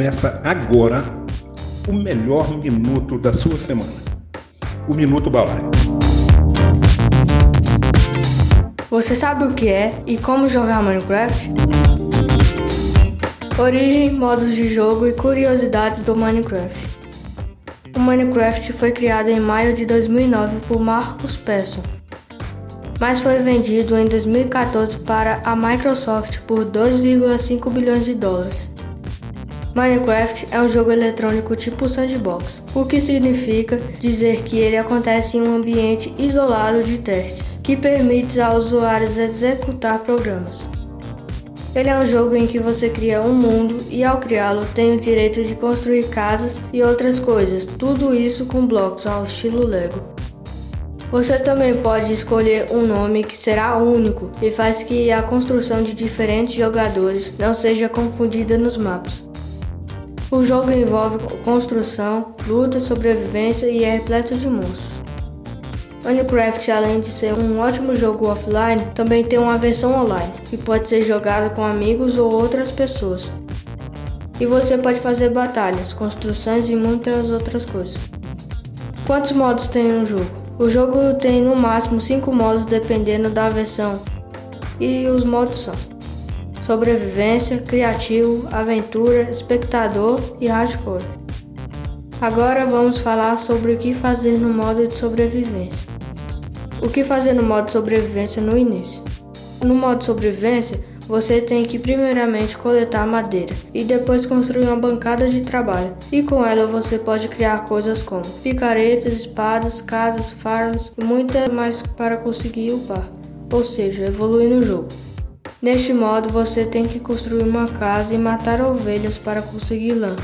Começa agora o melhor minuto da sua semana. O Minuto Balaio. Você sabe o que é e como jogar Minecraft? Origem, modos de jogo e curiosidades do Minecraft. O Minecraft foi criado em maio de 2009 por Marcus Persson, mas foi vendido em 2014 para a Microsoft por 2,5 bilhões de dólares. Minecraft é um jogo eletrônico tipo sandbox, o que significa dizer que ele acontece em um ambiente isolado de testes, que permite aos usuários executar programas. Ele é um jogo em que você cria um mundo e ao criá-lo tem o direito de construir casas e outras coisas, tudo isso com blocos ao estilo Lego. Você também pode escolher um nome que será único e faz que a construção de diferentes jogadores não seja confundida nos mapas. O jogo envolve construção, luta, sobrevivência e é repleto de monstros. Minecraft, além de ser um ótimo jogo offline, também tem uma versão online, que pode ser jogada com amigos ou outras pessoas. E você pode fazer batalhas, construções e muitas outras coisas. Quantos modos tem no jogo? O jogo tem no máximo 5 modos dependendo da versão. E os modos são: sobrevivência, criativo, aventura, espectador e hardcore. Agora vamos falar sobre o que fazer no modo de sobrevivência. O que fazer no modo sobrevivência no início? No modo sobrevivência, você tem que primeiramente coletar madeira e depois construir uma bancada de trabalho. E com ela você pode criar coisas como picaretas, espadas, casas, farms e muita mais para conseguir upar, ou seja, evoluir no jogo. Neste modo, você tem que construir uma casa e matar ovelhas para conseguir lã.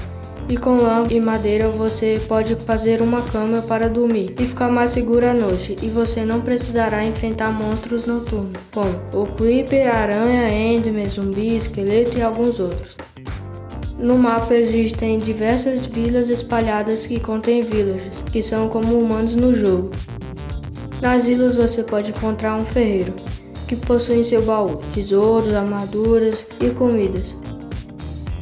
E com lã e madeira você pode fazer uma cama para dormir e ficar mais seguro à noite, e você não precisará enfrentar monstros noturnos, como o Creeper, aranha, enderman, zumbi, esqueleto e alguns outros. No mapa existem diversas vilas espalhadas que contêm villagers, que são como humanos no jogo. Nas vilas você pode encontrar um ferreiro, que possui em seu baú tesouros, armaduras e comidas.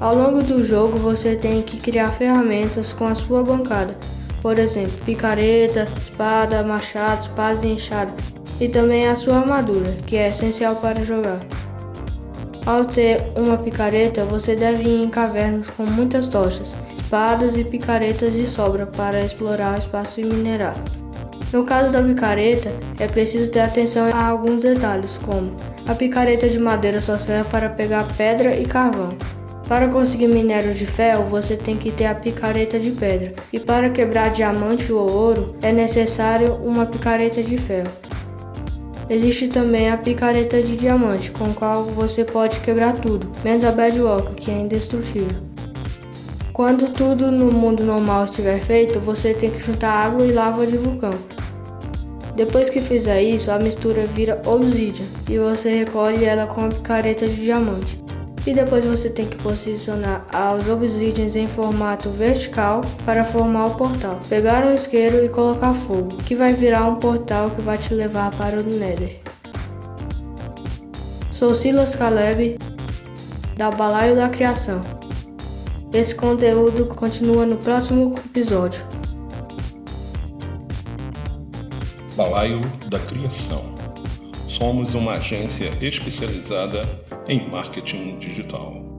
Ao longo do jogo você tem que criar ferramentas com a sua bancada, por exemplo, picareta, espada, machado, espadas e enxada, e também a sua armadura, que é essencial para jogar. Ao ter uma picareta, você deve ir em cavernas com muitas tochas, espadas e picaretas de sobra para explorar o espaço e minerar. No caso da picareta, é preciso ter atenção a alguns detalhes, como a picareta de madeira só serve para pegar pedra e carvão. Para conseguir minério de ferro, você tem que ter a picareta de pedra, e para quebrar diamante ou ouro, é necessário uma picareta de ferro. Existe também a picareta de diamante, com a qual você pode quebrar tudo, menos a bedrock, que é indestrutível. Quando tudo no mundo normal estiver feito, você tem que juntar água e lava de vulcão. Depois que fizer isso, a mistura vira obsidian e você recolhe ela com a picareta de diamante. E depois você tem que posicionar os obsidians em formato vertical para formar o portal. Pegar um isqueiro e colocar fogo, que vai virar um portal que vai te levar para o Nether. Sou Silas Caleb, da Balaio da Criação. Esse conteúdo continua no próximo episódio. Balaio da Criação. Somos uma agência especializada em marketing digital.